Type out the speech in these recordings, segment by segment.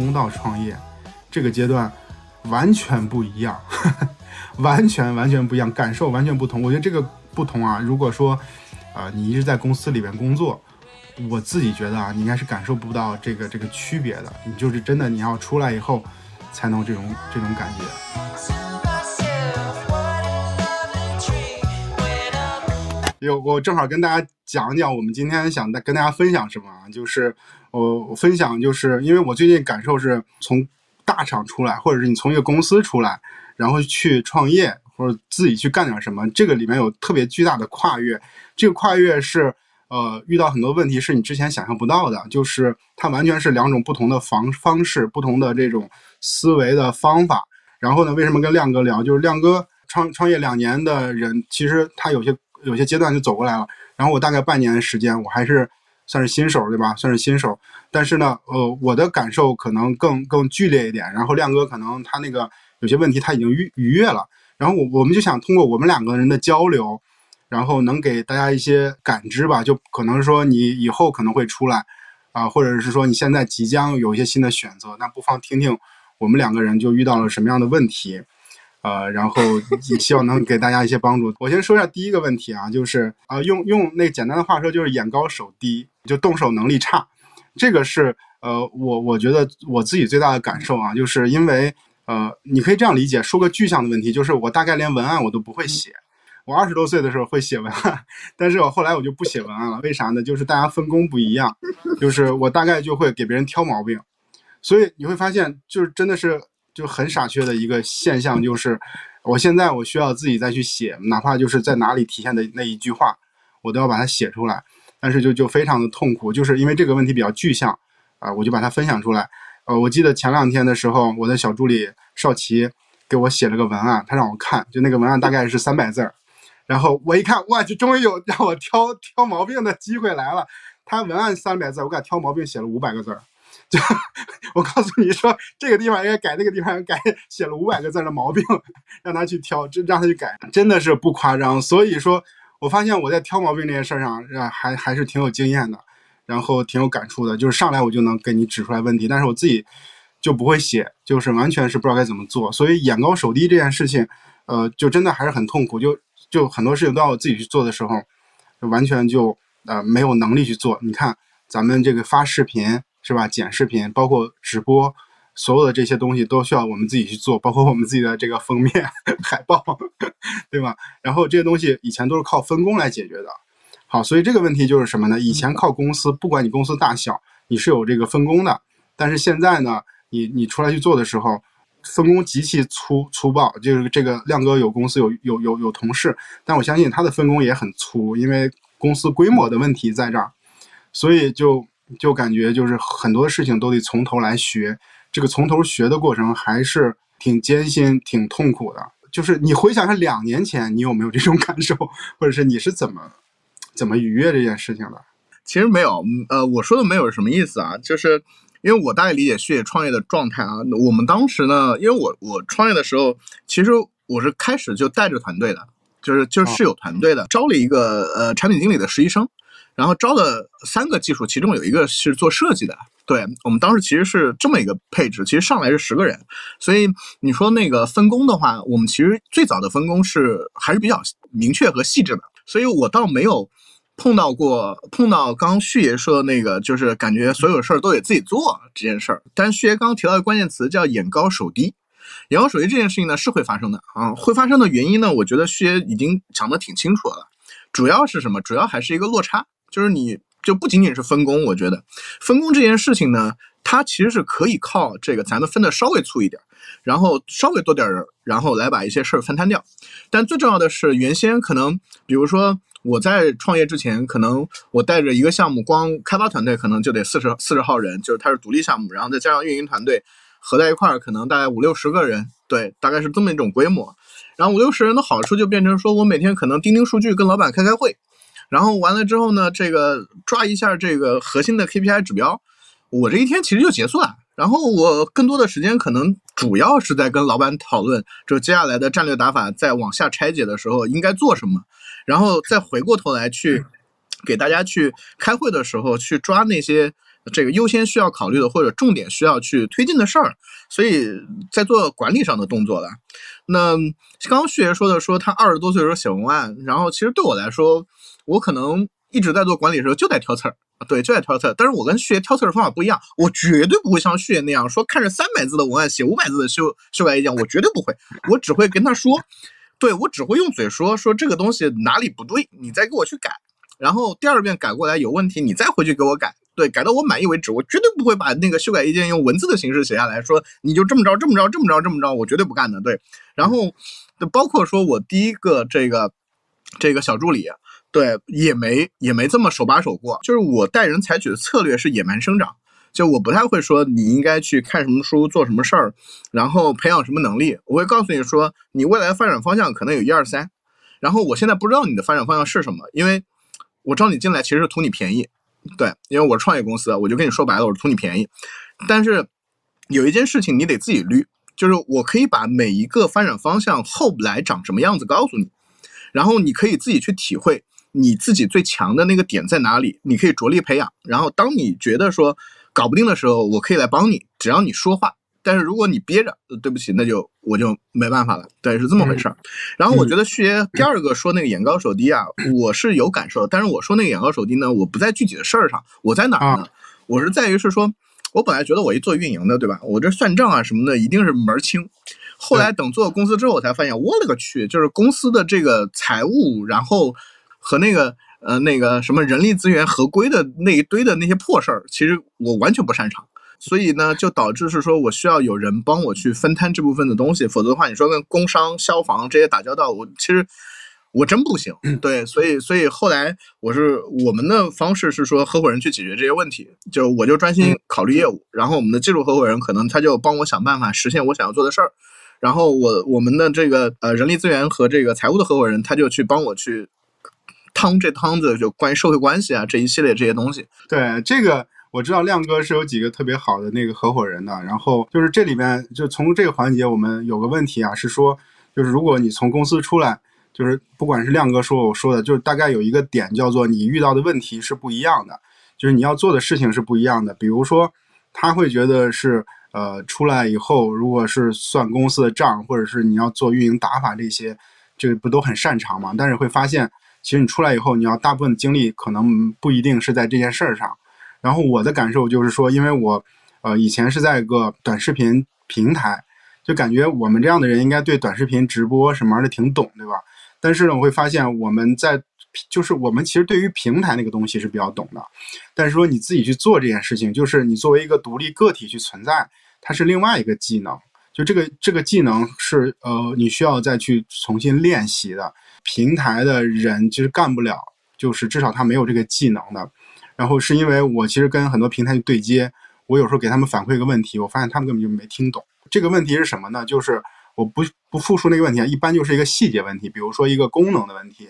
工到创业，这个阶段完全不一样，完全完全不一样，感受完全不同。我觉得这个不同啊，如果说，呃，你一直在公司里边工作，我自己觉得啊，你应该是感受不到这个这个区别的。你就是真的你要出来以后，才能这种这种感觉。有我正好跟大家讲讲，我们今天想跟大家分享什么啊？就是我分享，就是因为我最近感受是从大厂出来，或者是你从一个公司出来，然后去创业或者自己去干点什么，这个里面有特别巨大的跨越。这个跨越是呃遇到很多问题是你之前想象不到的，就是它完全是两种不同的方方式，不同的这种思维的方法。然后呢，为什么跟亮哥聊？就是亮哥创创业两年的人，其实他有些。有些阶段就走过来了，然后我大概半年的时间，我还是算是新手，对吧？算是新手，但是呢，呃，我的感受可能更更剧烈一点。然后亮哥可能他那个有些问题他已经逾逾越了，然后我我们就想通过我们两个人的交流，然后能给大家一些感知吧，就可能说你以后可能会出来，啊，或者是说你现在即将有一些新的选择，那不妨听听我们两个人就遇到了什么样的问题。呃，然后也希望能给大家一些帮助。我先说一下第一个问题啊，就是啊，用用那简单的话说，就是眼高手低，就动手能力差。这个是呃，我我觉得我自己最大的感受啊，就是因为呃，你可以这样理解，说个具象的问题，就是我大概连文案我都不会写。我二十多岁的时候会写文案，但是我后来我就不写文案了，为啥呢？就是大家分工不一样，就是我大概就会给别人挑毛病，所以你会发现，就是真的是。就很傻缺的一个现象，就是我现在我需要自己再去写，哪怕就是在哪里体现的那一句话，我都要把它写出来。但是就就非常的痛苦，就是因为这个问题比较具象啊，我就把它分享出来。呃，我记得前两天的时候，我的小助理少奇给我写了个文案，他让我看，就那个文案大概是三百字儿，然后我一看，哇，就终于有让我挑挑毛病的机会来了。他文案三百字，我给他挑毛病写了五百个字儿。就我告诉你说，这个地方应该改，那个地方改，写了五百个字的毛病，让他去挑，这让他去改，真的是不夸张。所以说，我发现我在挑毛病这件事上，还还是挺有经验的，然后挺有感触的。就是上来我就能给你指出来问题，但是我自己就不会写，就是完全是不知道该怎么做。所以眼高手低这件事情，呃，就真的还是很痛苦。就就很多事情都要我自己去做的时候，就完全就呃没有能力去做。你看咱们这个发视频。是吧？剪视频，包括直播，所有的这些东西都需要我们自己去做，包括我们自己的这个封面、海报，对吧？然后这些东西以前都是靠分工来解决的。好，所以这个问题就是什么呢？以前靠公司，不管你公司大小，你是有这个分工的。但是现在呢，你你出来去做的时候，分工极其粗粗暴。就是这个亮哥有公司有有有有同事，但我相信他的分工也很粗，因为公司规模的问题在这儿，所以就。就感觉就是很多事情都得从头来学，这个从头学的过程还是挺艰辛、挺痛苦的。就是你回想一下两年前，你有没有这种 感受，或者是你是怎么怎么愉悦这件事情的？其实没有，呃，我说的没有什么意思啊，就是因为我大概理解旭野创业的状态啊。我们当时呢，因为我我创业的时候，其实我是开始就带着团队的，就是就是是有团队的，招了一个呃产品经理的实习生。然后招了三个技术，其中有一个是做设计的。对我们当时其实是这么一个配置，其实上来是十个人。所以你说那个分工的话，我们其实最早的分工是还是比较明确和细致的。所以我倒没有碰到过碰到刚刚旭爷说的那个，就是感觉所有事儿都得自己做这件事儿。但是旭爷刚刚提到的关键词叫眼高手低，眼高手低这件事情呢是会发生的啊，会发生的原因呢，我觉得旭爷已经讲得挺清楚了，主要是什么？主要还是一个落差。就是你就不仅仅是分工，我觉得分工这件事情呢，它其实是可以靠这个咱们分的稍微粗一点，然后稍微多点人，然后来把一些事儿分摊掉。但最重要的是，原先可能比如说我在创业之前，可能我带着一个项目，光开发团队可能就得四十四十号人，就是它是独立项目，然后再加上运营团队合在一块儿，可能大概五六十个人，对，大概是这么一种规模。然后五六十人的好处就变成说我每天可能钉钉数据，跟老板开开会。然后完了之后呢，这个抓一下这个核心的 KPI 指标，我这一天其实就结束了。然后我更多的时间可能主要是在跟老板讨论，就接下来的战略打法，在往下拆解的时候应该做什么，然后再回过头来去给大家去开会的时候去抓那些这个优先需要考虑的或者重点需要去推进的事儿，所以在做管理上的动作了。那刚刚旭爷说的，说他二十多岁的时候写文案，然后其实对我来说，我可能一直在做管理的时候就在挑刺儿，对，就在挑刺儿。但是我跟旭爷挑刺儿的方法不一样，我绝对不会像旭爷那样说看着三百字的文案写五百字的修修改意见，我绝对不会，我只会跟他说，对我只会用嘴说说这个东西哪里不对，你再给我去改。然后第二遍改过来有问题，你再回去给我改，对，改到我满意为止。我绝对不会把那个修改意见用文字的形式写下来说，你就这么着，这么着，这么着，这么着，我绝对不干的。对，然后包括说我第一个这个这个小助理，对，也没也没这么手把手过。就是我带人采取的策略是野蛮生长，就我不太会说你应该去看什么书，做什么事儿，然后培养什么能力。我会告诉你说，你未来的发展方向可能有一二三，然后我现在不知道你的发展方向是什么，因为。我招你进来其实是图你便宜，对，因为我是创业公司，我就跟你说白了，我是图你便宜。但是有一件事情你得自己捋，就是我可以把每一个发展方向后来长什么样子告诉你，然后你可以自己去体会你自己最强的那个点在哪里，你可以着力培养。然后当你觉得说搞不定的时候，我可以来帮你，只要你说话。但是如果你憋着，对不起，那就我就没办法了。对，是这么回事儿。然后我觉得旭爷第二个说那个眼高手低啊，我是有感受。但是我说那个眼高手低呢，我不在具体的事儿上，我在哪儿呢？我是在于是说，我本来觉得我一做运营的，对吧？我这算账啊什么的一定是门儿清。后来等做了公司之后，我才发现，我勒个去，就是公司的这个财务，然后和那个呃那个什么人力资源合规的那一堆的那些破事儿，其实我完全不擅长。所以呢，就导致是说我需要有人帮我去分摊这部分的东西，否则的话，你说跟工商、消防这些打交道，我其实我真不行。对，所以所以后来我是我们的方式是说合伙人去解决这些问题，就我就专心考虑业务，然后我们的技术合伙人可能他就帮我想办法实现我想要做的事儿，然后我我们的这个呃人力资源和这个财务的合伙人他就去帮我去趟这汤子，就关于社会关系啊这一系列这些东西。对这个。我知道亮哥是有几个特别好的那个合伙人的，然后就是这里面就从这个环节，我们有个问题啊，是说就是如果你从公司出来，就是不管是亮哥说我说的，就是大概有一个点叫做你遇到的问题是不一样的，就是你要做的事情是不一样的。比如说他会觉得是呃出来以后，如果是算公司的账，或者是你要做运营打法这些，这个不都很擅长嘛？但是会发现，其实你出来以后，你要大部分精力可能不一定是在这件事儿上。然后我的感受就是说，因为我，呃，以前是在一个短视频平台，就感觉我们这样的人应该对短视频直播什么的挺懂，对吧？但是呢，我会发现我们在，就是我们其实对于平台那个东西是比较懂的，但是说你自己去做这件事情，就是你作为一个独立个体去存在，它是另外一个技能，就这个这个技能是呃你需要再去重新练习的。平台的人其实干不了，就是至少他没有这个技能的。然后是因为我其实跟很多平台去对接，我有时候给他们反馈一个问题，我发现他们根本就没听懂。这个问题是什么呢？就是我不不复述那个问题啊，一般就是一个细节问题，比如说一个功能的问题，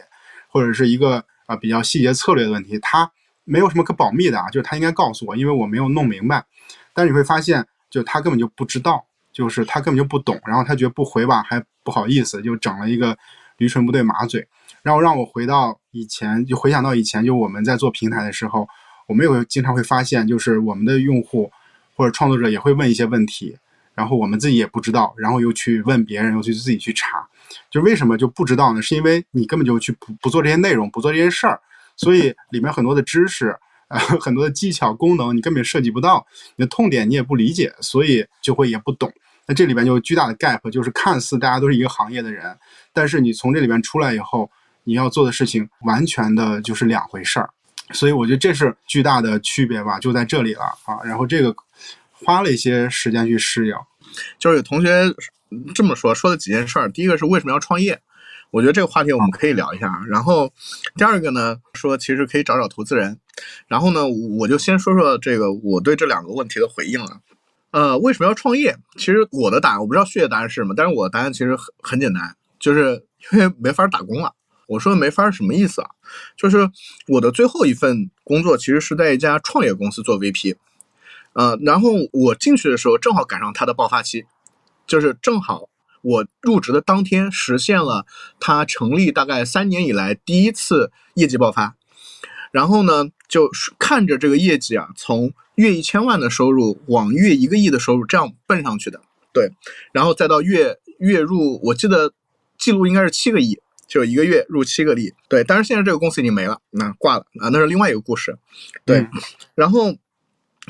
或者是一个啊比较细节策略的问题，他没有什么可保密的啊，就是他应该告诉我，因为我没有弄明白。但是你会发现，就他根本就不知道，就是他根本就不懂，然后他觉得不回吧还不好意思，就整了一个驴唇不对马嘴。然后让我回到以前，就回想到以前，就我们在做平台的时候，我们有经常会发现，就是我们的用户或者创作者也会问一些问题，然后我们自己也不知道，然后又去问别人，又去自己去查，就为什么就不知道呢？是因为你根本就去不不做这些内容，不做这些事儿，所以里面很多的知识，呃，很多的技巧、功能，你根本涉及不到，你的痛点你也不理解，所以就会也不懂。那这里边就巨大的 gap，就是看似大家都是一个行业的人，但是你从这里边出来以后。你要做的事情完全的就是两回事儿，所以我觉得这是巨大的区别吧，就在这里了啊。然后这个花了一些时间去适应。就是有同学这么说，说了几件事儿。第一个是为什么要创业？我觉得这个话题我们可以聊一下。然后第二个呢，说其实可以找找投资人。然后呢，我就先说说这个我对这两个问题的回应了。呃，为什么要创业？其实我的答案我不知道血液答案是什么，但是我的答案其实很很简单，就是因为没法打工了。我说没法什么意思啊？就是我的最后一份工作其实是在一家创业公司做 VP，呃，然后我进去的时候正好赶上它的爆发期，就是正好我入职的当天实现了它成立大概三年以来第一次业绩爆发，然后呢就看着这个业绩啊从月一千万的收入往月一个亿的收入这样奔上去的，对，然后再到月月入，我记得记录应该是七个亿，就一个月入七个亿，对，但是现在这个公司已经没了，那挂了啊，那是另外一个故事，对，然后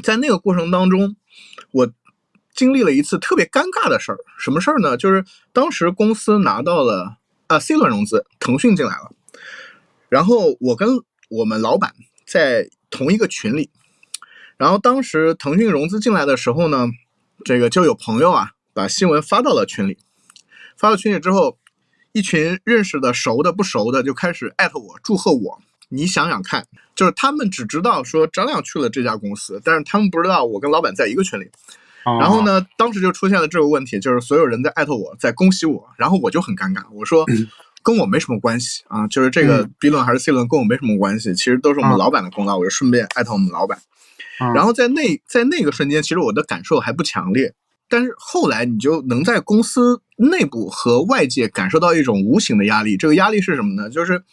在那个过程当中，我经历了一次特别尴尬的事儿，什么事儿呢？就是当时公司拿到了啊 C 轮融资，腾讯进来了，然后我跟我们老板在同一个群里。然后当时腾讯融资进来的时候呢，这个就有朋友啊把新闻发到了群里，发到群里之后，一群认识的、熟的、不熟的就开始艾特我祝贺我。你想想看，就是他们只知道说张亮去了这家公司，但是他们不知道我跟老板在一个群里。然后呢，当时就出现了这个问题，就是所有人在艾特我，在恭喜我，然后我就很尴尬，我说 跟我没什么关系啊，就是这个 B 轮还是 C 轮跟我没什么关系，其实都是我们老板的功劳，我就顺便艾特我们老板。然后在那在那个瞬间，其实我的感受还不强烈，但是后来你就能在公司内部和外界感受到一种无形的压力。这个压力是什么呢？就是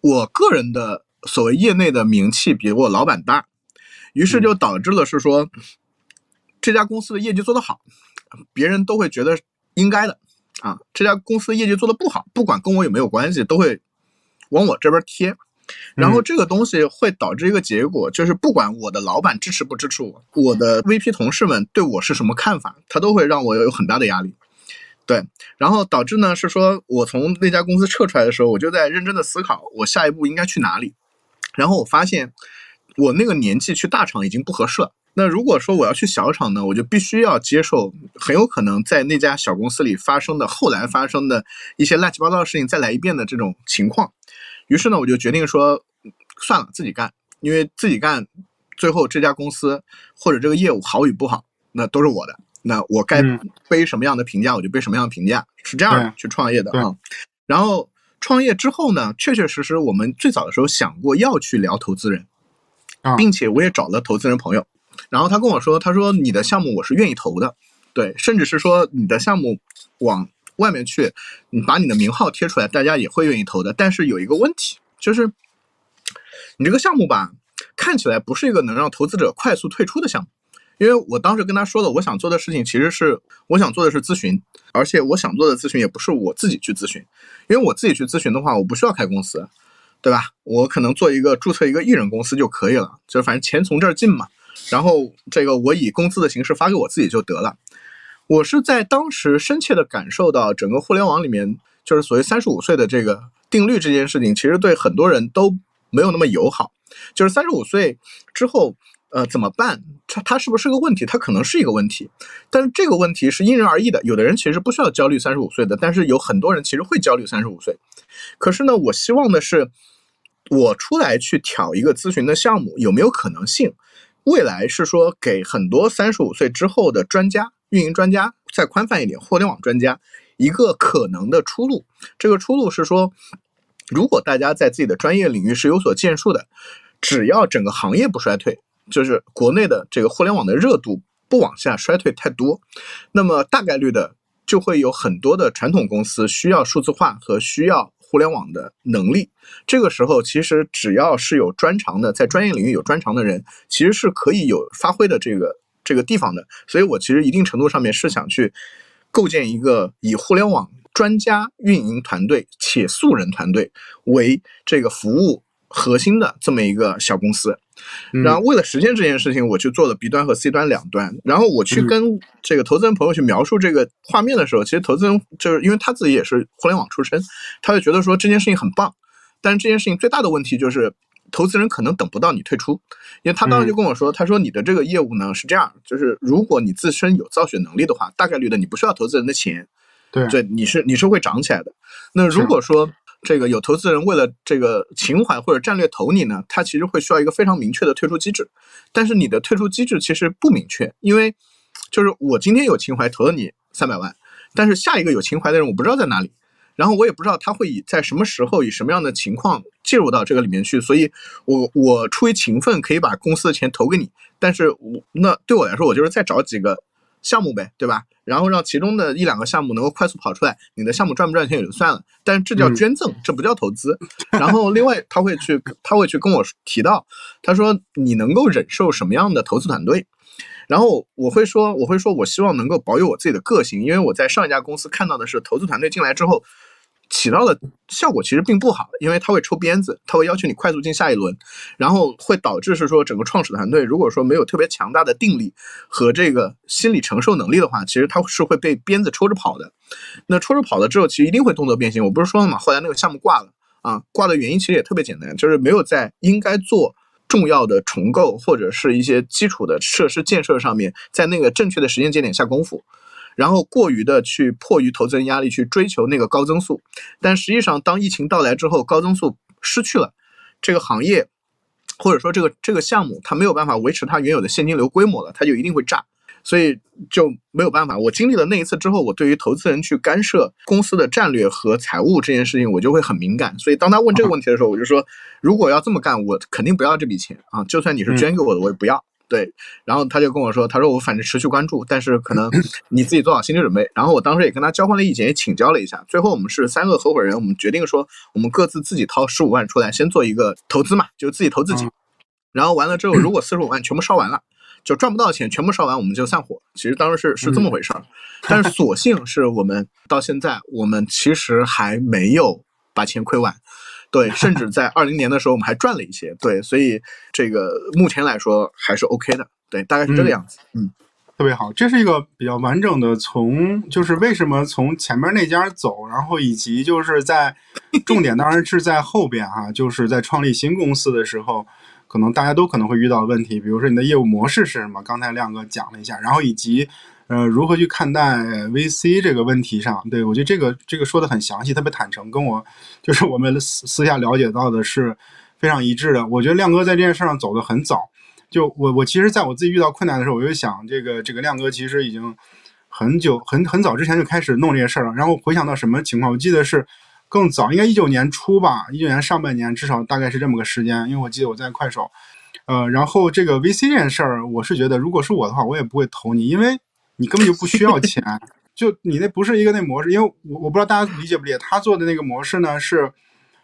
我个人的所谓业内的名气比我老板大，于是就导致了是说这家公司的业绩做得好，别人都会觉得应该的啊。这家公司业绩做得不好，不管跟我有没有关系，都会往我这边贴。然后这个东西会导致一个结果，就是不管我的老板支持不支持我，我的 VP 同事们对我是什么看法，他都会让我有很大的压力。对，然后导致呢是说，我从那家公司撤出来的时候，我就在认真的思考，我下一步应该去哪里。然后我发现，我那个年纪去大厂已经不合适了。那如果说我要去小厂呢，我就必须要接受很有可能在那家小公司里发生的后来发生的一些乱七八糟的事情再来一遍的这种情况。于是呢，我就决定说，算了，自己干，因为自己干，最后这家公司或者这个业务好与不好，那都是我的，那我该背什么样的评价，我就背什么样的评价，是这样去创业的啊。然后创业之后呢，确确实实我们最早的时候想过要去聊投资人，并且我也找了投资人朋友，然后他跟我说，他说你的项目我是愿意投的，对，甚至是说你的项目往。外面去，你把你的名号贴出来，大家也会愿意投的。但是有一个问题，就是你这个项目吧，看起来不是一个能让投资者快速退出的项目。因为我当时跟他说了，我想做的事情其实是我想做的是咨询，而且我想做的咨询也不是我自己去咨询，因为我自己去咨询的话，我不需要开公司，对吧？我可能做一个注册一个艺人公司就可以了，就是反正钱从这儿进嘛，然后这个我以工资的形式发给我自己就得了。我是在当时深切的感受到，整个互联网里面，就是所谓三十五岁的这个定律这件事情，其实对很多人都没有那么友好。就是三十五岁之后，呃，怎么办？它它是不是个问题？它可能是一个问题，但是这个问题是因人而异的。有的人其实不需要焦虑三十五岁的，但是有很多人其实会焦虑三十五岁。可是呢，我希望的是，我出来去挑一个咨询的项目，有没有可能性？未来是说给很多三十五岁之后的专家。运营专家再宽泛一点，互联网专家一个可能的出路。这个出路是说，如果大家在自己的专业领域是有所建树的，只要整个行业不衰退，就是国内的这个互联网的热度不往下衰退太多，那么大概率的就会有很多的传统公司需要数字化和需要互联网的能力。这个时候，其实只要是有专长的，在专业领域有专长的人，其实是可以有发挥的这个。这个地方的，所以我其实一定程度上面是想去构建一个以互联网专家运营团队且素人团队为这个服务核心的这么一个小公司。然后为了实现这件事情，我去做了 B 端和 C 端两端。然后我去跟这个投资人朋友去描述这个画面的时候，其实投资人就是因为他自己也是互联网出身，他就觉得说这件事情很棒。但是这件事情最大的问题就是。投资人可能等不到你退出，因为他当时就跟我说：“他说你的这个业务呢是这样，就是如果你自身有造血能力的话，大概率的你不需要投资人的钱，对，对，你是你是会涨起来的。那如果说这个有投资人为了这个情怀或者战略投你呢，他其实会需要一个非常明确的退出机制。但是你的退出机制其实不明确，因为就是我今天有情怀投了你三百万，但是下一个有情怀的人我不知道在哪里。”然后我也不知道他会以在什么时候以什么样的情况介入到这个里面去，所以，我我出于情分可以把公司的钱投给你，但是我那对我来说，我就是再找几个项目呗，对吧？然后让其中的一两个项目能够快速跑出来，你的项目赚不赚钱也就算了，但是这叫捐赠，这不叫投资。然后另外他会去他会去跟我提到，他说你能够忍受什么样的投资团队？然后我会说我会说我希望能够保有我自己的个性，因为我在上一家公司看到的是投资团队进来之后。起到的效果其实并不好，因为它会抽鞭子，它会要求你快速进下一轮，然后会导致是说整个创始团队如果说没有特别强大的定力和这个心理承受能力的话，其实它是会被鞭子抽着跑的。那抽着跑了之后，其实一定会动作变形。我不是说了吗？后来那个项目挂了啊，挂的原因其实也特别简单，就是没有在应该做重要的重构或者是一些基础的设施建设上面，在那个正确的时间节点下功夫。然后过于的去迫于投资人压力去追求那个高增速，但实际上当疫情到来之后，高增速失去了，这个行业或者说这个这个项目它没有办法维持它原有的现金流规模了，它就一定会炸，所以就没有办法。我经历了那一次之后，我对于投资人去干涉公司的战略和财务这件事情，我就会很敏感。所以当他问这个问题的时候，我就说，如果要这么干，我肯定不要这笔钱啊，就算你是捐给我的，我也不要。对，然后他就跟我说，他说我反正持续关注，但是可能 你自己做好心理准备。然后我当时也跟他交换了意见，也请教了一下。最后我们是三个合伙人，我们决定说，我们各自自己掏十五万出来，先做一个投资嘛，就自己投自己。然后完了之后，如果四十五万全部烧完了，就赚不到钱，全部烧完我们就散伙。其实当时是是这么回事儿，但是所幸是我们到现在，我们其实还没有把钱亏完。对，甚至在二零年的时候，我们还赚了一些。对，所以这个目前来说还是 OK 的。对，大概是这个样子。嗯，特别好，这是一个比较完整的从，就是为什么从前面那家走，然后以及就是在重点当然是在后边哈，就是在创立新公司的时候，可能大家都可能会遇到问题，比如说你的业务模式是什么？刚才亮哥讲了一下，然后以及。呃，如何去看待 VC 这个问题上？对我觉得这个这个说的很详细，特别坦诚，跟我就是我们私私下了解到的是非常一致的。我觉得亮哥在这件事上走得很早。就我我其实在我自己遇到困难的时候，我就想，这个这个亮哥其实已经很久很很早之前就开始弄这些事儿了。然后回想到什么情况？我记得是更早，应该一九年初吧，一九年上半年，至少大概是这么个时间。因为我记得我在快手，呃，然后这个 VC 这件事儿，我是觉得如果是我的话，我也不会投你，因为。你根本就不需要钱，就你那不是一个那模式，因为我我不知道大家理解不理解，他做的那个模式呢是，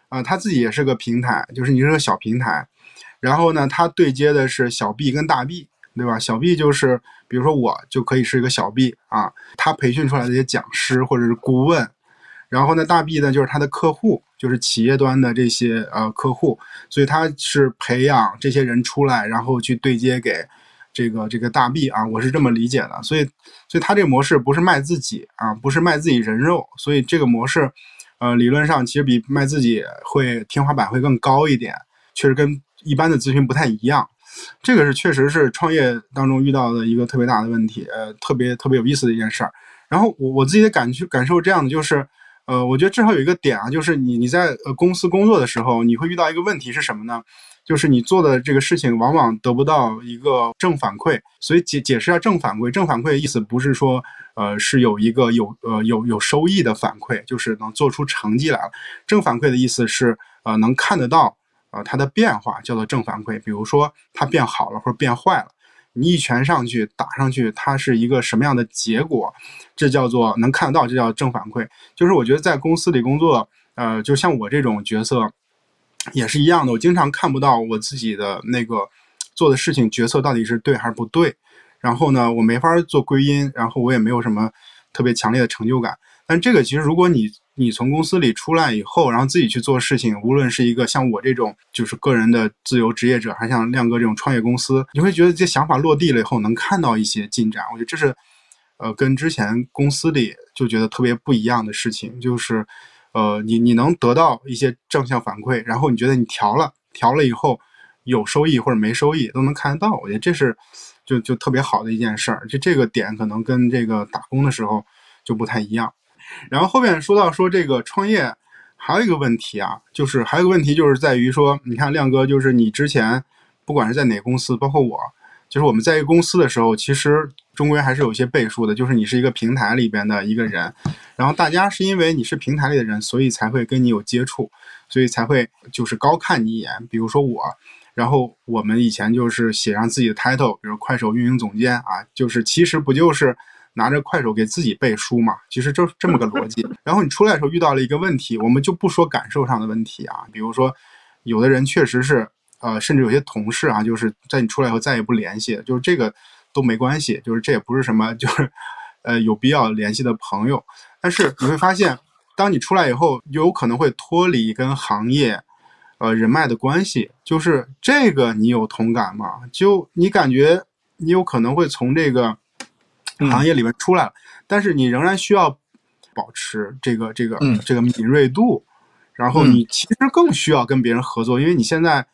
呃，他自己也是个平台，就是你是个小平台，然后呢，他对接的是小 B 跟大 B，对吧？小 B 就是比如说我就可以是一个小 B 啊，他培训出来的一些讲师或者是顾问，然后呢，大 B 呢就是他的客户，就是企业端的这些呃客户，所以他是培养这些人出来，然后去对接给。这个这个大 B 啊，我是这么理解的，所以所以他这个模式不是卖自己啊，不是卖自己人肉，所以这个模式，呃，理论上其实比卖自己会天花板会更高一点，确实跟一般的咨询不太一样，这个是确实是创业当中遇到的一个特别大的问题，呃，特别特别有意思的一件事儿。然后我我自己的感去感受这样的就是，呃，我觉得至少有一个点啊，就是你你在呃公司工作的时候，你会遇到一个问题是什么呢？就是你做的这个事情往往得不到一个正反馈，所以解解释一下正反馈。正反馈的意思不是说，呃，是有一个有呃有有收益的反馈，就是能做出成绩来了。正反馈的意思是，呃，能看得到，呃，它的变化叫做正反馈。比如说它变好了或者变坏了，你一拳上去打上去，它是一个什么样的结果，这叫做能看得到，这叫正反馈。就是我觉得在公司里工作，呃，就像我这种角色。也是一样的，我经常看不到我自己的那个做的事情决策到底是对还是不对，然后呢，我没法做归因，然后我也没有什么特别强烈的成就感。但这个其实，如果你你从公司里出来以后，然后自己去做事情，无论是一个像我这种就是个人的自由职业者，还像亮哥这种创业公司，你会觉得这想法落地了以后，能看到一些进展。我觉得这是呃跟之前公司里就觉得特别不一样的事情，就是。呃，你你能得到一些正向反馈，然后你觉得你调了调了以后有收益或者没收益都能看得到，我觉得这是就就特别好的一件事儿。就这个点可能跟这个打工的时候就不太一样。然后后面说到说这个创业还有一个问题啊，就是还有个问题就是在于说，你看亮哥，就是你之前不管是在哪个公司，包括我，就是我们在一个公司的时候，其实。终归还是有一些背书的，就是你是一个平台里边的一个人，然后大家是因为你是平台里的人，所以才会跟你有接触，所以才会就是高看你一眼。比如说我，然后我们以前就是写上自己的 title，比如快手运营总监啊，就是其实不就是拿着快手给自己背书嘛？其实就是这么个逻辑。然后你出来的时候遇到了一个问题，我们就不说感受上的问题啊，比如说有的人确实是呃，甚至有些同事啊，就是在你出来以后再也不联系，就是这个都没关系，就是这也不是什么就是呃有必要联系的朋友。但是你会发现。当你出来以后，有可能会脱离跟行业，呃人脉的关系，就是这个你有同感吗？就你感觉你有可能会从这个行业里面出来了，但是你仍然需要保持这个这个这个敏锐度，然后你其实更需要跟别人合作，因为你现在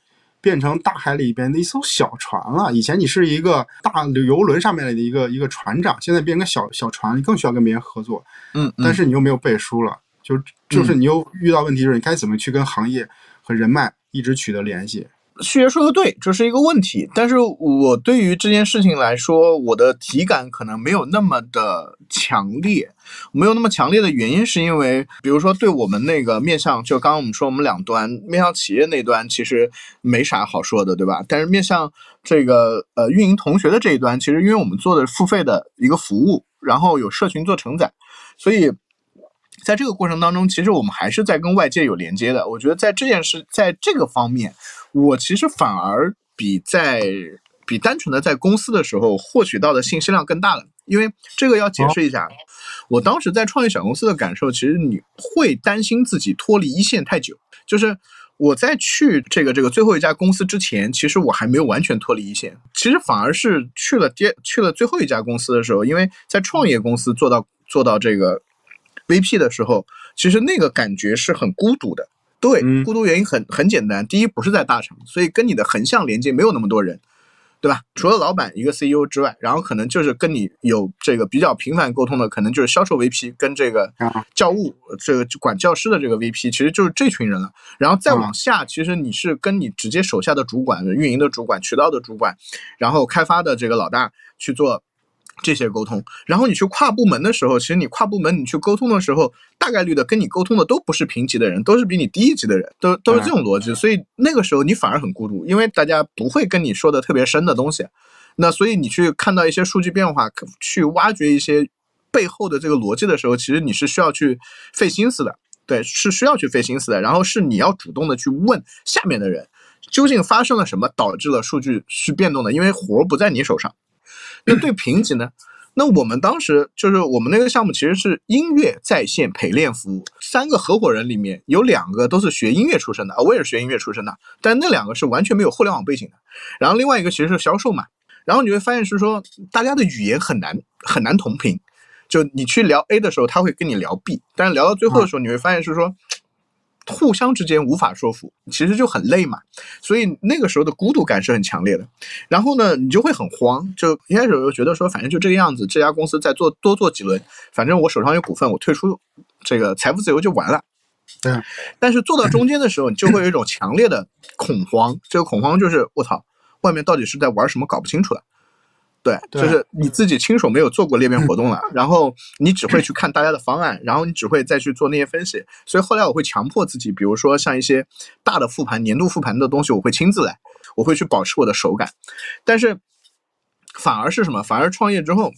变成大海里边的一艘小船了。以前你是一个大游轮上面的一个一个船长，现在变成小小船，你更需要跟别人合作。嗯，但是你又没有背书了。就就是你又遇到问题，就是你该怎么去跟行业和人脉一直取得联系？旭爷说的对，这是一个问题。但是我对于这件事情来说，我的体感可能没有那么的强烈，没有那么强烈的原因是因为，比如说对我们那个面向，就刚刚我们说我们两端面向企业那端其实没啥好说的，对吧？但是面向这个呃运营同学的这一端，其实因为我们做的付费的一个服务，然后有社群做承载，所以。在这个过程当中，其实我们还是在跟外界有连接的。我觉得在这件事，在这个方面，我其实反而比在比单纯的在公司的时候获取到的信息量更大了。因为这个要解释一下，我当时在创业小公司的感受，其实你会担心自己脱离一线太久。就是我在去这个这个最后一家公司之前，其实我还没有完全脱离一线。其实反而是去了第去了最后一家公司的时候，因为在创业公司做到做到这个。VP 的时候，其实那个感觉是很孤独的。对，孤独原因很很简单，第一不是在大厂，所以跟你的横向连接没有那么多人，对吧？除了老板一个 CEO 之外，然后可能就是跟你有这个比较频繁沟通的，可能就是销售 VP 跟这个教务这个管教师的这个 VP，其实就是这群人了。然后再往下，其实你是跟你直接手下的主管、运营的主管、渠道的主管，然后开发的这个老大去做。这些沟通，然后你去跨部门的时候，其实你跨部门你去沟通的时候，大概率的跟你沟通的都不是平级的人，都是比你低一级的人，都都是这种逻辑。所以那个时候你反而很孤独，因为大家不会跟你说的特别深的东西。那所以你去看到一些数据变化，去挖掘一些背后的这个逻辑的时候，其实你是需要去费心思的，对，是需要去费心思的。然后是你要主动的去问下面的人，究竟发生了什么导致了数据是变动的？因为活不在你手上。那对评级呢？那我们当时就是我们那个项目其实是音乐在线陪练服务，三个合伙人里面有两个都是学音乐出身的啊，我也是学音乐出身的，但那两个是完全没有互联网背景的。然后另外一个其实是销售嘛，然后你会发现是说大家的语言很难很难同频，就你去聊 A 的时候，他会跟你聊 B，但是聊到最后的时候，你会发现是说。互相之间无法说服，其实就很累嘛，所以那个时候的孤独感是很强烈的。然后呢，你就会很慌，就一开始就觉得说，反正就这个样子，这家公司再做多做几轮，反正我手上有股份，我退出，这个财富自由就完了。对。但是做到中间的时候，你就会有一种强烈的恐慌，这个恐慌就是我操，外面到底是在玩什么，搞不清楚了。对，就是你自己亲手没有做过裂变活动了，然后你只会去看大家的方案，然后你只会再去做那些分析。所以后来我会强迫自己，比如说像一些大的复盘、年度复盘的东西，我会亲自来，我会去保持我的手感。但是反而是什么？反而创业之后，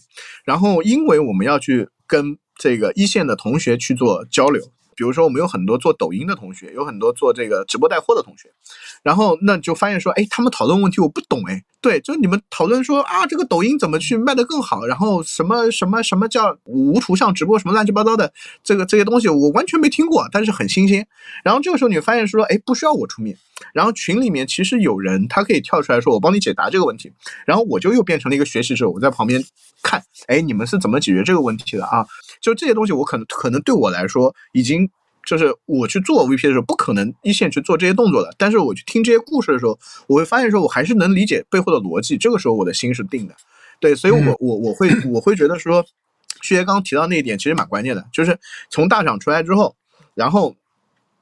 然后因为我们要去跟这个一线的同学去做交流。比如说，我们有很多做抖音的同学，有很多做这个直播带货的同学，然后那就发现说，哎，他们讨论问题我不懂，哎，对，就你们讨论说啊，这个抖音怎么去卖得更好，然后什么什么什么叫无图像直播，什么乱七八糟的这个这些东西，我完全没听过，但是很新鲜。然后这个时候你发现说，哎，不需要我出面，然后群里面其实有人他可以跳出来说，我帮你解答这个问题，然后我就又变成了一个学习者，我在旁边看，哎，你们是怎么解决这个问题的啊？就这些东西，我可能可能对我来说，已经就是我去做 VP 的时候，不可能一线去做这些动作的。但是我去听这些故事的时候，我会发现说，我还是能理解背后的逻辑。这个时候，我的心是定的。对，所以我我我会我会觉得说，旭爷刚刚提到那一点，其实蛮关键的，就是从大厂出来之后，然后。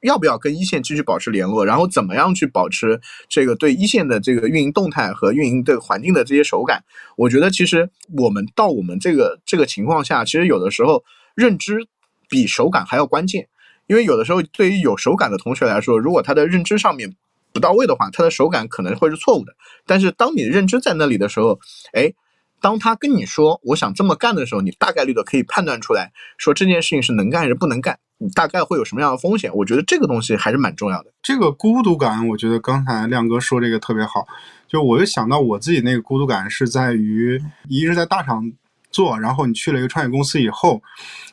要不要跟一线继续保持联络？然后怎么样去保持这个对一线的这个运营动态和运营的环境的这些手感？我觉得其实我们到我们这个这个情况下，其实有的时候认知比手感还要关键。因为有的时候对于有手感的同学来说，如果他的认知上面不到位的话，他的手感可能会是错误的。但是当你认知在那里的时候，哎，当他跟你说我想这么干的时候，你大概率的可以判断出来，说这件事情是能干还是不能干，大概会有什么样的风险。我觉得这个东西还是蛮重要的。这个孤独感，我觉得刚才亮哥说这个特别好，就我就想到我自己那个孤独感是在于，一是在大厂做，然后你去了一个创业公司以后，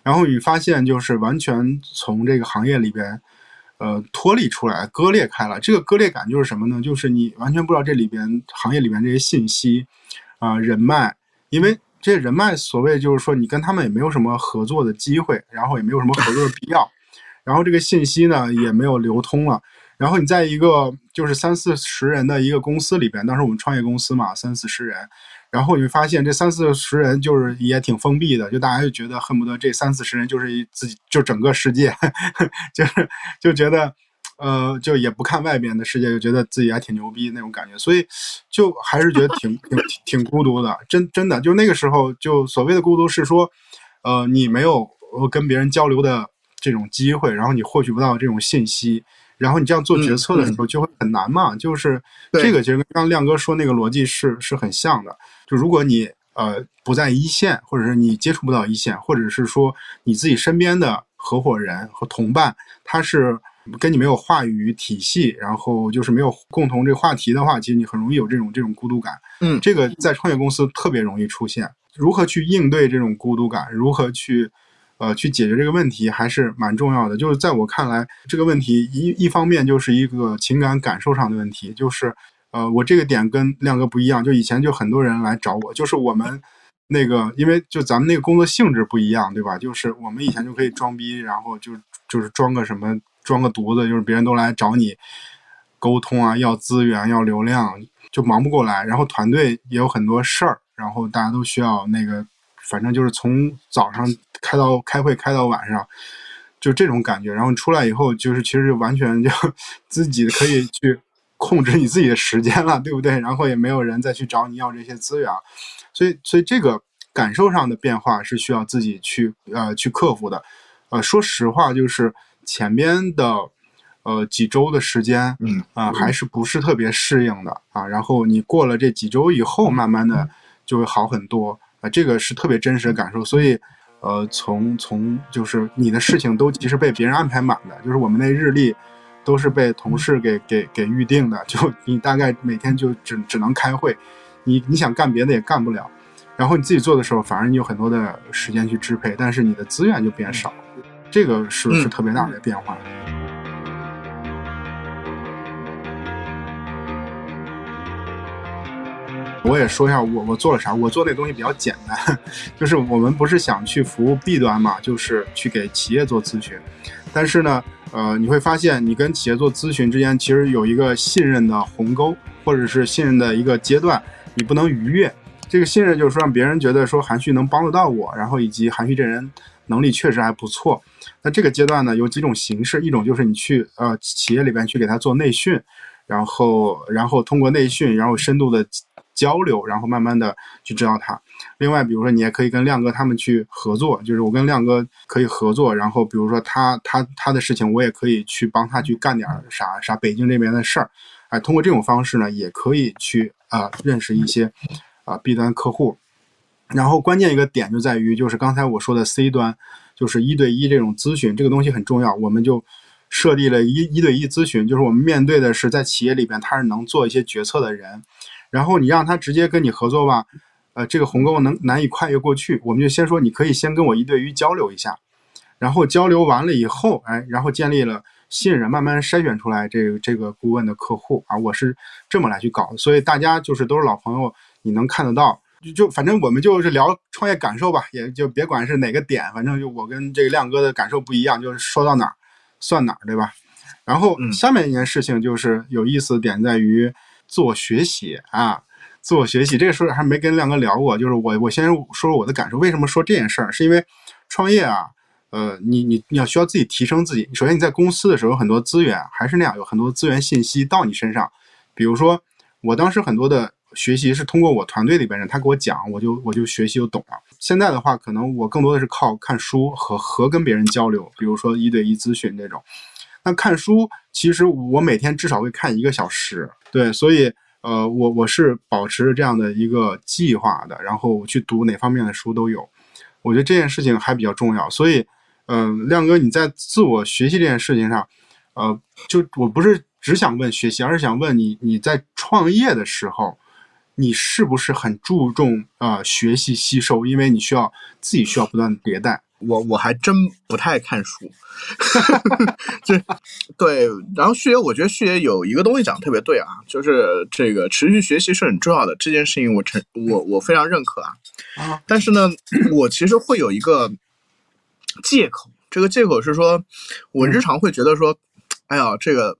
然后你发现就是完全从这个行业里边。呃，脱离出来，割裂开了。这个割裂感就是什么呢？就是你完全不知道这里边行业里边这些信息，啊，人脉，因为这人脉，所谓就是说你跟他们也没有什么合作的机会，然后也没有什么合作的必要，然后这个信息呢也没有流通了。然后你在一个就是三四十人的一个公司里边，当时我们创业公司嘛，三四十人。然后你会发现，这三四十人就是也挺封闭的，就大家就觉得恨不得这三四十人就是一自己就整个世界，就是就觉得，呃，就也不看外边的世界，就觉得自己还挺牛逼那种感觉，所以就还是觉得挺挺挺孤独的。真真的，就那个时候，就所谓的孤独是说，呃，你没有跟别人交流的这种机会，然后你获取不到这种信息。然后你这样做决策的时候就会很难嘛，就是这个其实跟刚亮哥说那个逻辑是是很像的。就如果你呃不在一线，或者是你接触不到一线，或者是说你自己身边的合伙人和同伴他是跟你没有话语体系，然后就是没有共同这个话题的话，其实你很容易有这种这种孤独感。嗯，这个在创业公司特别容易出现。如何去应对这种孤独感？如何去？呃，去解决这个问题还是蛮重要的。就是在我看来，这个问题一一方面就是一个情感感受上的问题。就是，呃，我这个点跟亮哥不一样。就以前就很多人来找我，就是我们那个，因为就咱们那个工作性质不一样，对吧？就是我们以前就可以装逼，然后就就是装个什么，装个犊子，就是别人都来找你沟通啊，要资源，要流量，就忙不过来。然后团队也有很多事儿，然后大家都需要那个。反正就是从早上开到开会开到晚上，就这种感觉。然后出来以后，就是其实完全就 自己可以去控制你自己的时间了，对不对？然后也没有人再去找你要这些资源，所以所以这个感受上的变化是需要自己去呃去克服的。呃，说实话，就是前边的呃几周的时间，嗯。啊，还是不是特别适应的啊。然后你过了这几周以后，慢慢的就会好很多。啊，这个是特别真实的感受，所以，呃，从从就是你的事情都其实被别人安排满的，就是我们那日历都是被同事给给给预定的，就你大概每天就只只能开会，你你想干别的也干不了，然后你自己做的时候，反而你有很多的时间去支配，但是你的资源就变少，这个是是特别大的变化。我也说一下我我做了啥，我做那东西比较简单，就是我们不是想去服务 B 端嘛，就是去给企业做咨询，但是呢，呃，你会发现你跟企业做咨询之间其实有一个信任的鸿沟，或者是信任的一个阶段，你不能逾越。这个信任就是说让别人觉得说韩旭能帮得到我，然后以及韩旭这人能力确实还不错。那这个阶段呢，有几种形式，一种就是你去呃企业里边去给他做内训，然后然后通过内训，然后深度的。交流，然后慢慢的去知道他。另外，比如说你也可以跟亮哥他们去合作，就是我跟亮哥可以合作，然后比如说他他他的事情，我也可以去帮他去干点啥啥北京这边的事儿。哎，通过这种方式呢，也可以去啊认识一些啊 B 端客户。然后关键一个点就在于，就是刚才我说的 C 端，就是一对一这种咨询，这个东西很重要。我们就设立了一一对一咨询，就是我们面对的是在企业里边他是能做一些决策的人。然后你让他直接跟你合作吧，呃，这个鸿沟能难以跨越过去。我们就先说，你可以先跟我一对一交流一下，然后交流完了以后，哎，然后建立了信任，慢慢筛选出来这个这个顾问的客户啊，我是这么来去搞的。所以大家就是都是老朋友，你能看得到，就就反正我们就是聊创业感受吧，也就别管是哪个点，反正就我跟这个亮哥的感受不一样，就是说到哪儿算哪儿，对吧？然后下面一件事情就是有意思的点在于。自我学习啊，自我学习这个事儿还没跟亮哥聊过。就是我，我先说说我的感受。为什么说这件事儿？是因为创业啊，呃，你你你要需要自己提升自己。首先你在公司的时候，很多资源还是那样，有很多资源信息到你身上。比如说，我当时很多的学习是通过我团队里边人他给我讲，我就我就学习就懂了。现在的话，可能我更多的是靠看书和和跟别人交流，比如说一对一咨询这种。那看书其实我每天至少会看一个小时，对，所以呃，我我是保持着这样的一个计划的，然后去读哪方面的书都有。我觉得这件事情还比较重要，所以，嗯，亮哥你在自我学习这件事情上，呃，就我不是只想问学习，而是想问你，你在创业的时候，你是不是很注重啊学习吸收？因为你需要自己需要不断迭代。我我还真不太看书，就对。然后旭爷，我觉得旭爷有一个东西讲的特别对啊，就是这个持续学习是很重要的。这件事情我承我我非常认可啊。啊，但是呢，我其实会有一个借口，这个借口是说，我日常会觉得说，哎呀，这个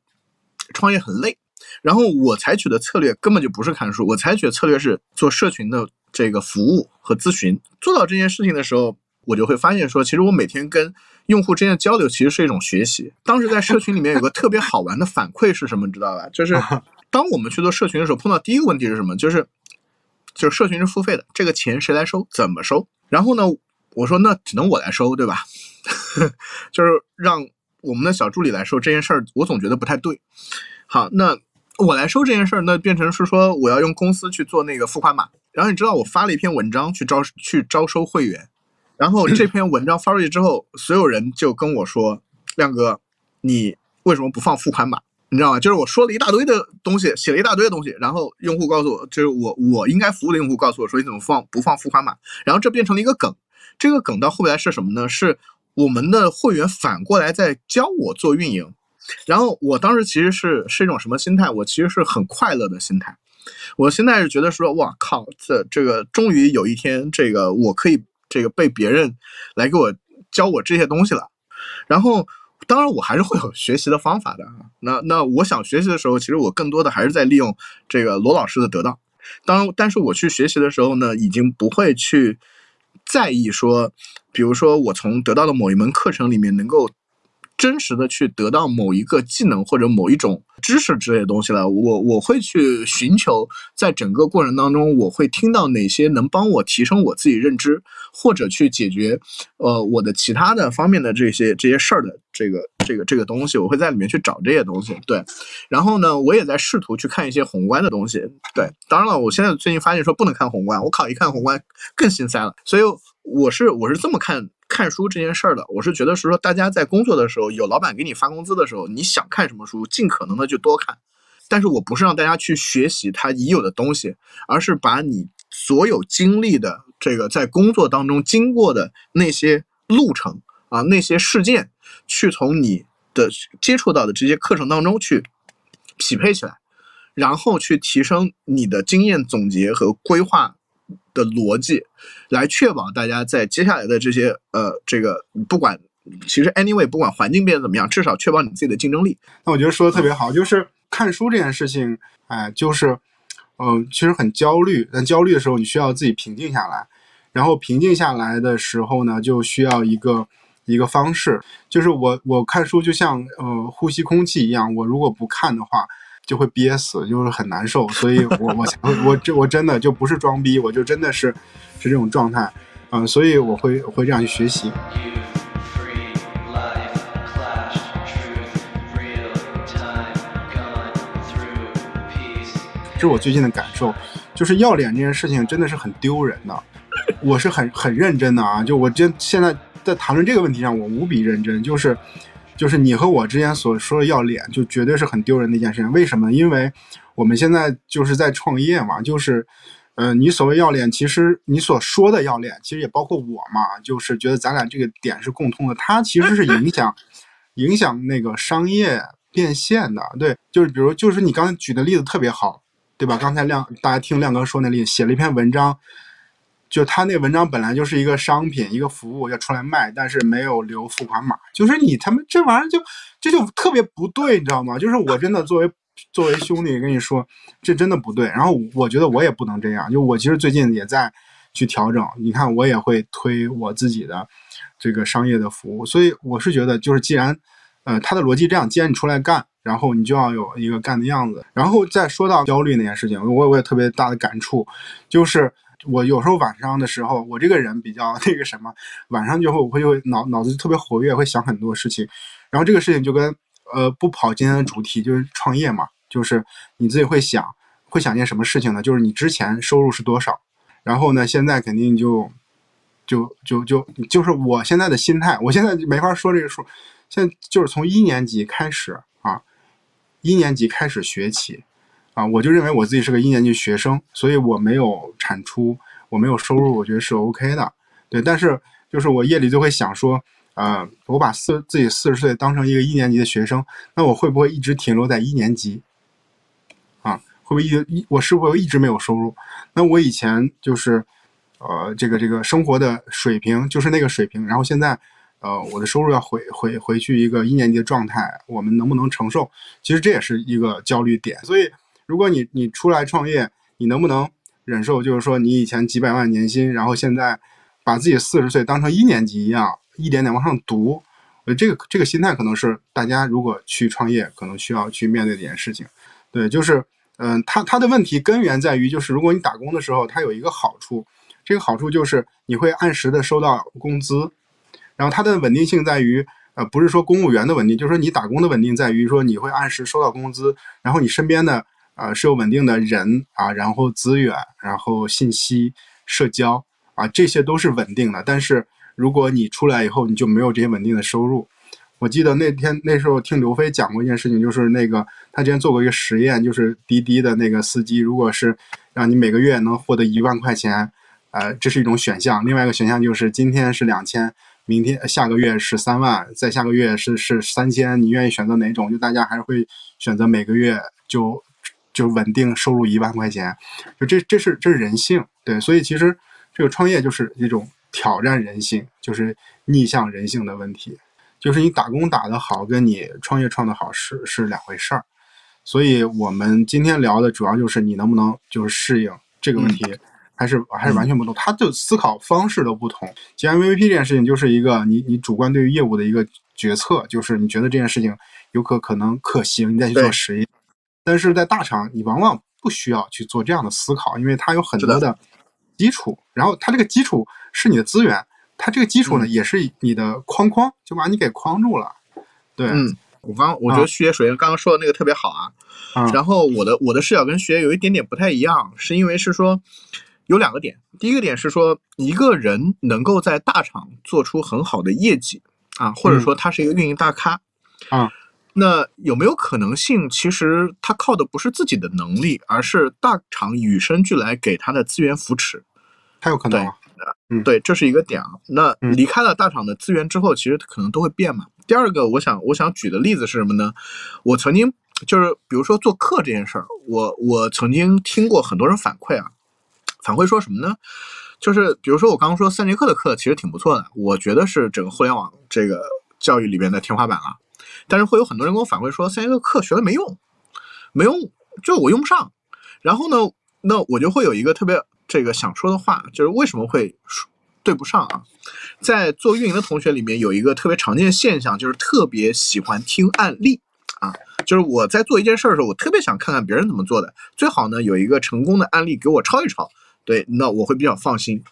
创业很累。然后我采取的策略根本就不是看书，我采取的策略是做社群的这个服务和咨询。做到这件事情的时候。我就会发现说，其实我每天跟用户之间的交流，其实是一种学习。当时在社群里面有个特别好玩的反馈是什么，你知道吧？就是 当我们去做社群的时候，碰到第一个问题是什么？就是就是社群是付费的，这个钱谁来收？怎么收？然后呢，我说那只能我来收，对吧？就是让我们的小助理来收这件事儿，我总觉得不太对。好，那我来收这件事儿，那变成是说我要用公司去做那个付款码。然后你知道我发了一篇文章去招去招收会员。然后这篇文章发出去之后，所有人就跟我说：“亮哥，你为什么不放付款码？你知道吗？就是我说了一大堆的东西，写了一大堆的东西，然后用户告诉我，就是我我应该服务的用户告诉我说，你怎么放不放付款码？然后这变成了一个梗。这个梗到后来是什么呢？是我们的会员反过来在教我做运营。然后我当时其实是是一种什么心态？我其实是很快乐的心态。我现在是觉得说，哇靠，这这个终于有一天，这个我可以。这个被别人来给我教我这些东西了，然后当然我还是会有学习的方法的。那那我想学习的时候，其实我更多的还是在利用这个罗老师的得到。当但是我去学习的时候呢，已经不会去在意说，比如说我从得到的某一门课程里面能够。真实的去得到某一个技能或者某一种知识之类的东西了，我我会去寻求，在整个过程当中，我会听到哪些能帮我提升我自己认知，或者去解决，呃，我的其他的方面的这些这些事儿的这个这个这个东西，我会在里面去找这些东西。对，然后呢，我也在试图去看一些宏观的东西。对，当然了，我现在最近发现说不能看宏观，我靠，一看宏观更心塞了。所以我是我是这么看。看书这件事儿的，我是觉得是说，大家在工作的时候，有老板给你发工资的时候，你想看什么书，尽可能的就多看。但是我不是让大家去学习他已有的东西，而是把你所有经历的这个在工作当中经过的那些路程啊，那些事件，去从你的接触到的这些课程当中去匹配起来，然后去提升你的经验总结和规划。的逻辑，来确保大家在接下来的这些呃，这个不管其实 anyway 不管环境变得怎么样，至少确保你自己的竞争力。那我觉得说的特别好，就是看书这件事情，哎，就是嗯，其实很焦虑，但焦虑的时候你需要自己平静下来，然后平静下来的时候呢，就需要一个一个方式，就是我我看书就像呃呼吸空气一样，我如果不看的话。就会憋死，就是很难受，所以我我我这我真的就不是装逼，我就真的是是这种状态，嗯，所以我会会这样去学习。这是我最近的感受，就是要脸这件事情真的是很丢人的，我是很很认真的啊，就我真现在在谈论这个问题上，我无比认真，就是。就是你和我之间所说的要脸，就绝对是很丢人的一件事情。为什么？因为我们现在就是在创业嘛，就是，呃，你所谓要脸，其实你所说的要脸，其实也包括我嘛，就是觉得咱俩这个点是共通的。它其实是影响，影响那个商业变现的。对，就是比如，就是你刚才举的例子特别好，对吧？刚才亮大家听亮哥说那例子，写了一篇文章。就他那文章本来就是一个商品，一个服务要出来卖，但是没有留付款码，就是你他妈这玩意儿就这就特别不对，你知道吗？就是我真的作为作为兄弟跟你说，这真的不对。然后我觉得我也不能这样，就我其实最近也在去调整。你看我也会推我自己的这个商业的服务，所以我是觉得，就是既然呃他的逻辑这样，既然你出来干，然后你就要有一个干的样子。然后再说到焦虑那件事情，我我也特别大的感触，就是。我有时候晚上的时候，我这个人比较 那个什么，晚上就会我会会脑脑子特别活跃，会想很多事情。然后这个事情就跟呃不跑今天的主题，就是创业嘛，就是你自己会想会想件什么事情呢？就是你之前收入是多少，然后呢，现在肯定就就就就就是我现在的心态，我现在没法说这个数，现在就是从一年级开始啊，一年级开始学起啊，我就认为我自己是个一年级学生，所以我没有产出，我没有收入，我觉得是 OK 的，对，但是就是我夜里就会想说。呃，我把四自己四十岁当成一个一年级的学生，那我会不会一直停留在一年级？啊，会不会一一我是不是一直没有收入？那我以前就是，呃，这个这个生活的水平就是那个水平，然后现在，呃，我的收入要回回回去一个一年级的状态，我们能不能承受？其实这也是一个焦虑点。所以，如果你你出来创业，你能不能忍受？就是说，你以前几百万年薪，然后现在把自己四十岁当成一年级一样。一点点往上读，呃这个这个心态可能是大家如果去创业，可能需要去面对的一件事情。对，就是，嗯，他他的问题根源在于，就是如果你打工的时候，他有一个好处，这个好处就是你会按时的收到工资，然后它的稳定性在于，呃，不是说公务员的稳定，就是说你打工的稳定在于说你会按时收到工资，然后你身边的啊是有稳定的人啊，然后资源，然后信息、社交啊，这些都是稳定的，但是。如果你出来以后，你就没有这些稳定的收入。我记得那天那时候听刘飞讲过一件事情，就是那个他之前做过一个实验，就是滴滴的那个司机，如果是让你每个月能获得一万块钱，呃，这是一种选项；另外一个选项就是今天是两千，明天下个月是三万，再下个月是是三千，你愿意选择哪种？就大家还是会选择每个月就就稳定收入一万块钱，就这这是这是人性，对，所以其实这个创业就是一种。挑战人性就是逆向人性的问题，就是你打工打得好，跟你创业创得好是是两回事儿。所以我们今天聊的主要就是你能不能就是适应这个问题，还是还是完全不同，他的思考方式都不同。既然 MVP 这件事情就是一个你你主观对于业务的一个决策，就是你觉得这件事情有可可能可行，你再去做实验。但是在大厂，你往往不需要去做这样的思考，因为它有很多的基础，然后它这个基础。是你的资源，它这个基础呢，也是你的框框，就把你给框住了。对，嗯，我刚我觉得徐爷首先刚刚说的那个特别好啊，然后我的我的视角跟徐爷有一点点不太一样，是因为是说有两个点，第一个点是说一个人能够在大厂做出很好的业绩啊，或者说他是一个运营大咖啊，那有没有可能性，其实他靠的不是自己的能力，而是大厂与生俱来给他的资源扶持？他有可能。嗯，对，这是一个点啊。那离开了大厂的资源之后，其实可能都会变嘛。第二个，我想我想举的例子是什么呢？我曾经就是，比如说做课这件事儿，我我曾经听过很多人反馈啊，反馈说什么呢？就是比如说我刚刚说三节课的课其实挺不错的，我觉得是整个互联网这个教育里边的天花板了。但是会有很多人跟我反馈说，三节课学了没用，没用，就我用不上。然后呢，那我就会有一个特别。这个想说的话就是为什么会对不上啊？在做运营的同学里面有一个特别常见的现象，就是特别喜欢听案例啊。就是我在做一件事的时候，我特别想看看别人怎么做的，最好呢有一个成功的案例给我抄一抄，对，那我会比较放心。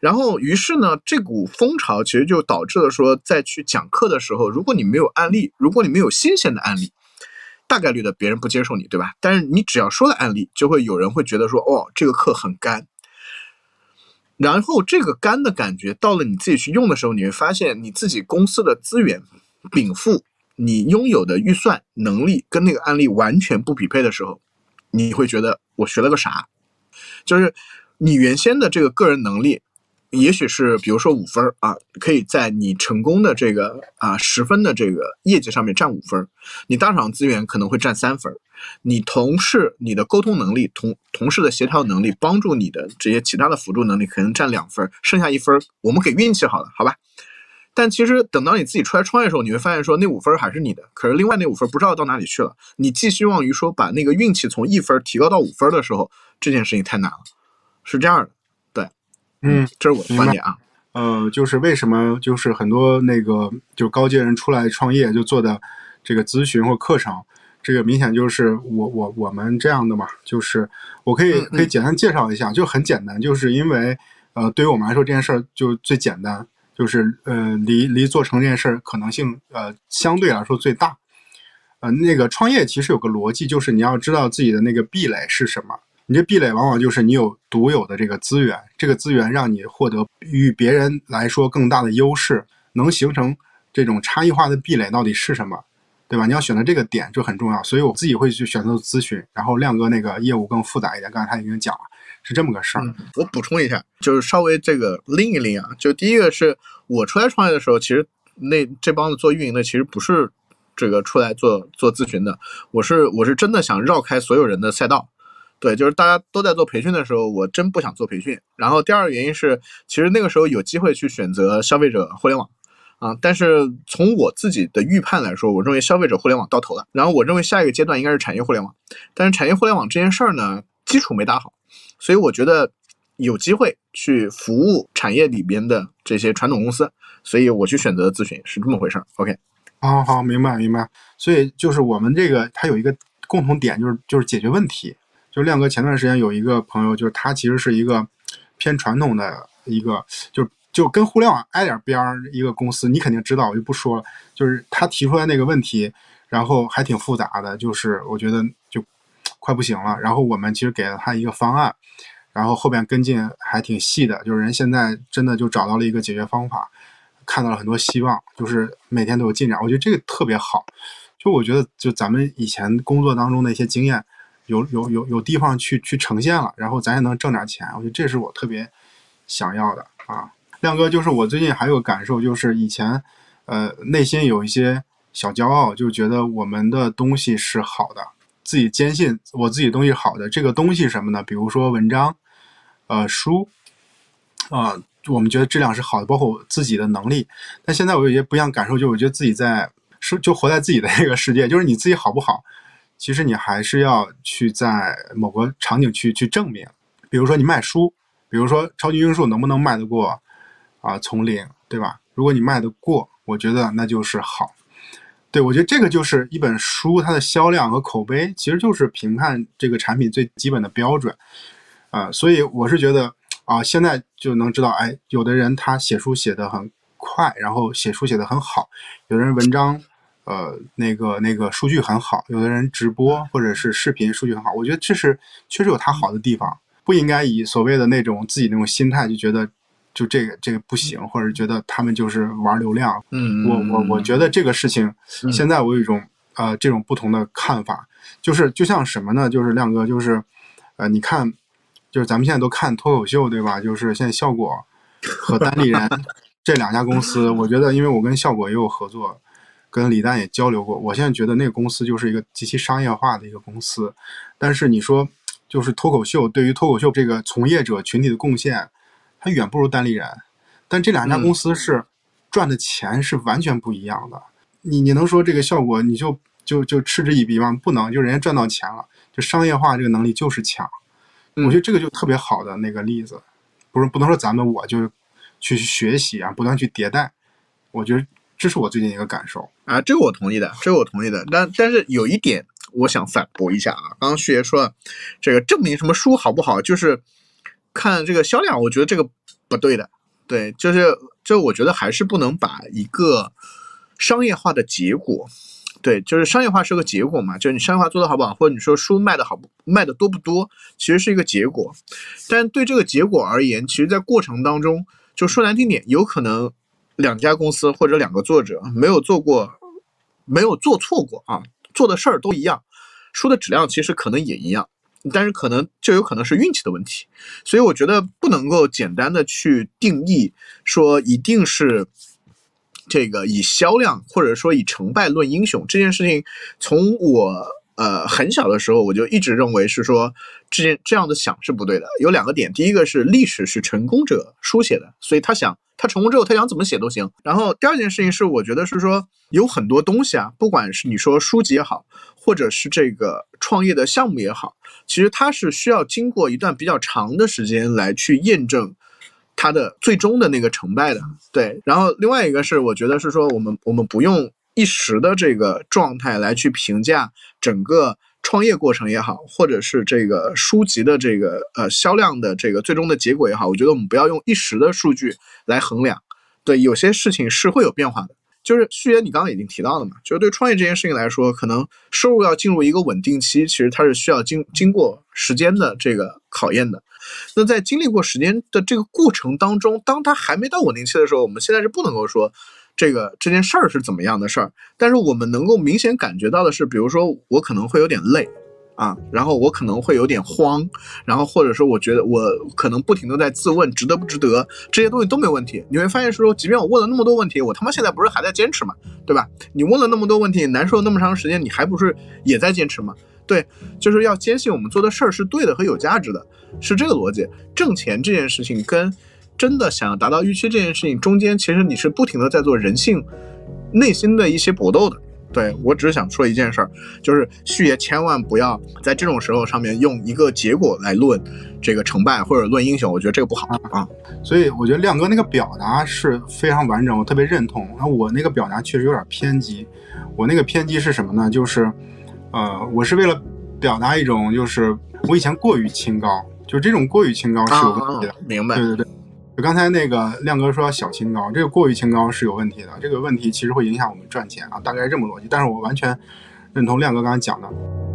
然后于是呢，这股风潮其实就导致了说，在去讲课的时候，如果你没有案例，如果你没有新鲜的案例。大概率的别人不接受你，对吧？但是你只要说了案例，就会有人会觉得说，哦，这个课很干。然后这个干的感觉到了你自己去用的时候，你会发现你自己公司的资源禀赋，你拥有的预算能力跟那个案例完全不匹配的时候，你会觉得我学了个啥？就是你原先的这个个人能力。也许是，比如说五分啊，可以在你成功的这个啊十分的这个业绩上面占五分你大厂资源可能会占三分你同事你的沟通能力、同同事的协调能力、帮助你的这些其他的辅助能力可能占两分剩下一分我们给运气好了，好吧？但其实等到你自己出来创业的时候，你会发现说那五分还是你的，可是另外那五分不知道到哪里去了。你寄希望于说把那个运气从一分提高到五分的时候，这件事情太难了，是这样的。嗯，这是我的观点啊。呃，就是为什么就是很多那个就高阶人出来创业就做的这个咨询或课程，这个明显就是我我我们这样的嘛。就是我可以可以简单介绍一下，就很简单，就是因为呃，对于我们来说这件事儿就最简单，就是呃离离做成这件事儿可能性呃相对来说最大。呃，那个创业其实有个逻辑，就是你要知道自己的那个壁垒是什么。你这壁垒往往就是你有独有的这个资源，这个资源让你获得与别人来说更大的优势，能形成这种差异化的壁垒到底是什么，对吧？你要选择这个点就很重要。所以我自己会去选择咨询，然后亮哥那个业务更复杂一点，刚才他已经讲了，是这么个事儿。我补充一下，就是稍微这个拎一拎啊，就第一个是我出来创业的时候，其实那这帮子做运营的其实不是这个出来做做咨询的，我是我是真的想绕开所有人的赛道。对，就是大家都在做培训的时候，我真不想做培训。然后第二个原因是，其实那个时候有机会去选择消费者互联网，啊，但是从我自己的预判来说，我认为消费者互联网到头了。然后我认为下一个阶段应该是产业互联网，但是产业互联网这件事儿呢，基础没打好，所以我觉得有机会去服务产业里边的这些传统公司，所以我去选择咨询是这么回事儿。OK，好好明白明白。所以就是我们这个它有一个共同点，就是就是解决问题。就亮哥前段时间有一个朋友，就是他其实是一个偏传统的一个，就就跟互联网挨点边儿一个公司，你肯定知道，我就不说了。就是他提出来那个问题，然后还挺复杂的，就是我觉得就快不行了。然后我们其实给了他一个方案，然后后边跟进还挺细的，就是人现在真的就找到了一个解决方法，看到了很多希望，就是每天都有进展。我觉得这个特别好。就我觉得，就咱们以前工作当中的一些经验。有有有有地方去去呈现了，然后咱也能挣点钱，我觉得这是我特别想要的啊。亮哥，就是我最近还有感受，就是以前呃内心有一些小骄傲，就觉得我们的东西是好的，自己坚信我自己东西好的。这个东西什么呢？比如说文章，呃书，啊，我们觉得质量是好的，包括我自己的能力。但现在我有些不一样感受，就我觉得自己在是就活在自己的这个世界，就是你自己好不好？其实你还是要去在某个场景去去证明，比如说你卖书，比如说超级英数能不能卖得过啊丛林，对吧？如果你卖得过，我觉得那就是好。对我觉得这个就是一本书它的销量和口碑，其实就是评判这个产品最基本的标准啊。所以我是觉得啊，现在就能知道，哎，有的人他写书写得很快，然后写书写得很好，有的人文章。呃，那个那个数据很好，有的人直播或者是视频数据很好，我觉得这是确实有它好的地方，不应该以所谓的那种自己那种心态就觉得就这个这个不行，或者觉得他们就是玩流量。嗯，我我我觉得这个事情现在我有一种呃这种不同的看法，就是就像什么呢？就是亮哥，就是呃你看，就是咱们现在都看脱口秀对吧？就是现在效果和单立人 这两家公司，我觉得因为我跟效果也有合作。跟李诞也交流过，我现在觉得那个公司就是一个极其商业化的一个公司，但是你说就是脱口秀对于脱口秀这个从业者群体的贡献，它远不如单立人，但这两家公司是赚的钱是完全不一样的。你你能说这个效果你就就就嗤之以鼻吗？不能，就人家赚到钱了，就商业化这个能力就是强。我觉得这个就特别好的那个例子，不是不能说咱们我就去学习啊，不断去迭代，我觉得。这是我最近一个感受啊，这个我同意的，这个我同意的。但但是有一点，我想反驳一下啊。刚刚旭爷说，这个证明什么书好不好，就是看这个销量，我觉得这个不对的。对，就是就我觉得还是不能把一个商业化的结果，对，就是商业化是个结果嘛，就是你商业化做的好不好，或者你说书卖的好不卖的多不多，其实是一个结果。但对这个结果而言，其实在过程当中，就说难听点，有可能。两家公司或者两个作者没有做过，没有做错过啊，做的事儿都一样，书的质量其实可能也一样，但是可能就有可能是运气的问题，所以我觉得不能够简单的去定义说一定是这个以销量或者说以成败论英雄这件事情，从我呃很小的时候我就一直认为是说这件这样的想是不对的，有两个点，第一个是历史是成功者书写的，所以他想。他成功之后，他想怎么写都行。然后第二件事情是，我觉得是说有很多东西啊，不管是你说书籍也好，或者是这个创业的项目也好，其实它是需要经过一段比较长的时间来去验证它的最终的那个成败的。对。然后另外一个是，我觉得是说我们我们不用一时的这个状态来去评价整个。创业过程也好，或者是这个书籍的这个呃销量的这个最终的结果也好，我觉得我们不要用一时的数据来衡量。对，有些事情是会有变化的。就是旭爷，你刚刚已经提到了嘛，就是对创业这件事情来说，可能收入要进入一个稳定期，其实它是需要经经过时间的这个考验的。那在经历过时间的这个过程当中，当它还没到稳定期的时候，我们现在是不能够说这个这件事儿是怎么样的事儿，但是我们能够明显感觉到的是，比如说我可能会有点累。啊，然后我可能会有点慌，然后或者说我觉得我可能不停的在自问值得不值得，这些东西都没问题。你会发现说，即便我问了那么多问题，我他妈现在不是还在坚持吗？对吧？你问了那么多问题，难受了那么长时间，你还不是也在坚持吗？对，就是要坚信我们做的事儿是对的和有价值的，是这个逻辑。挣钱这件事情跟真的想要达到预期这件事情中间，其实你是不停的在做人性内心的一些搏斗的。对我只是想说一件事儿，就是旭爷千万不要在这种时候上面用一个结果来论这个成败或者论英雄，我觉得这个不好啊。所以我觉得亮哥那个表达是非常完整，我特别认同。那我那个表达确实有点偏激，我那个偏激是什么呢？就是，呃，我是为了表达一种，就是我以前过于清高，就这种过于清高是有问题的。明白？对对对。刚才那个亮哥说小清高，这个过于清高是有问题的。这个问题其实会影响我们赚钱啊，大概是这么逻辑。但是我完全认同亮哥刚才讲的。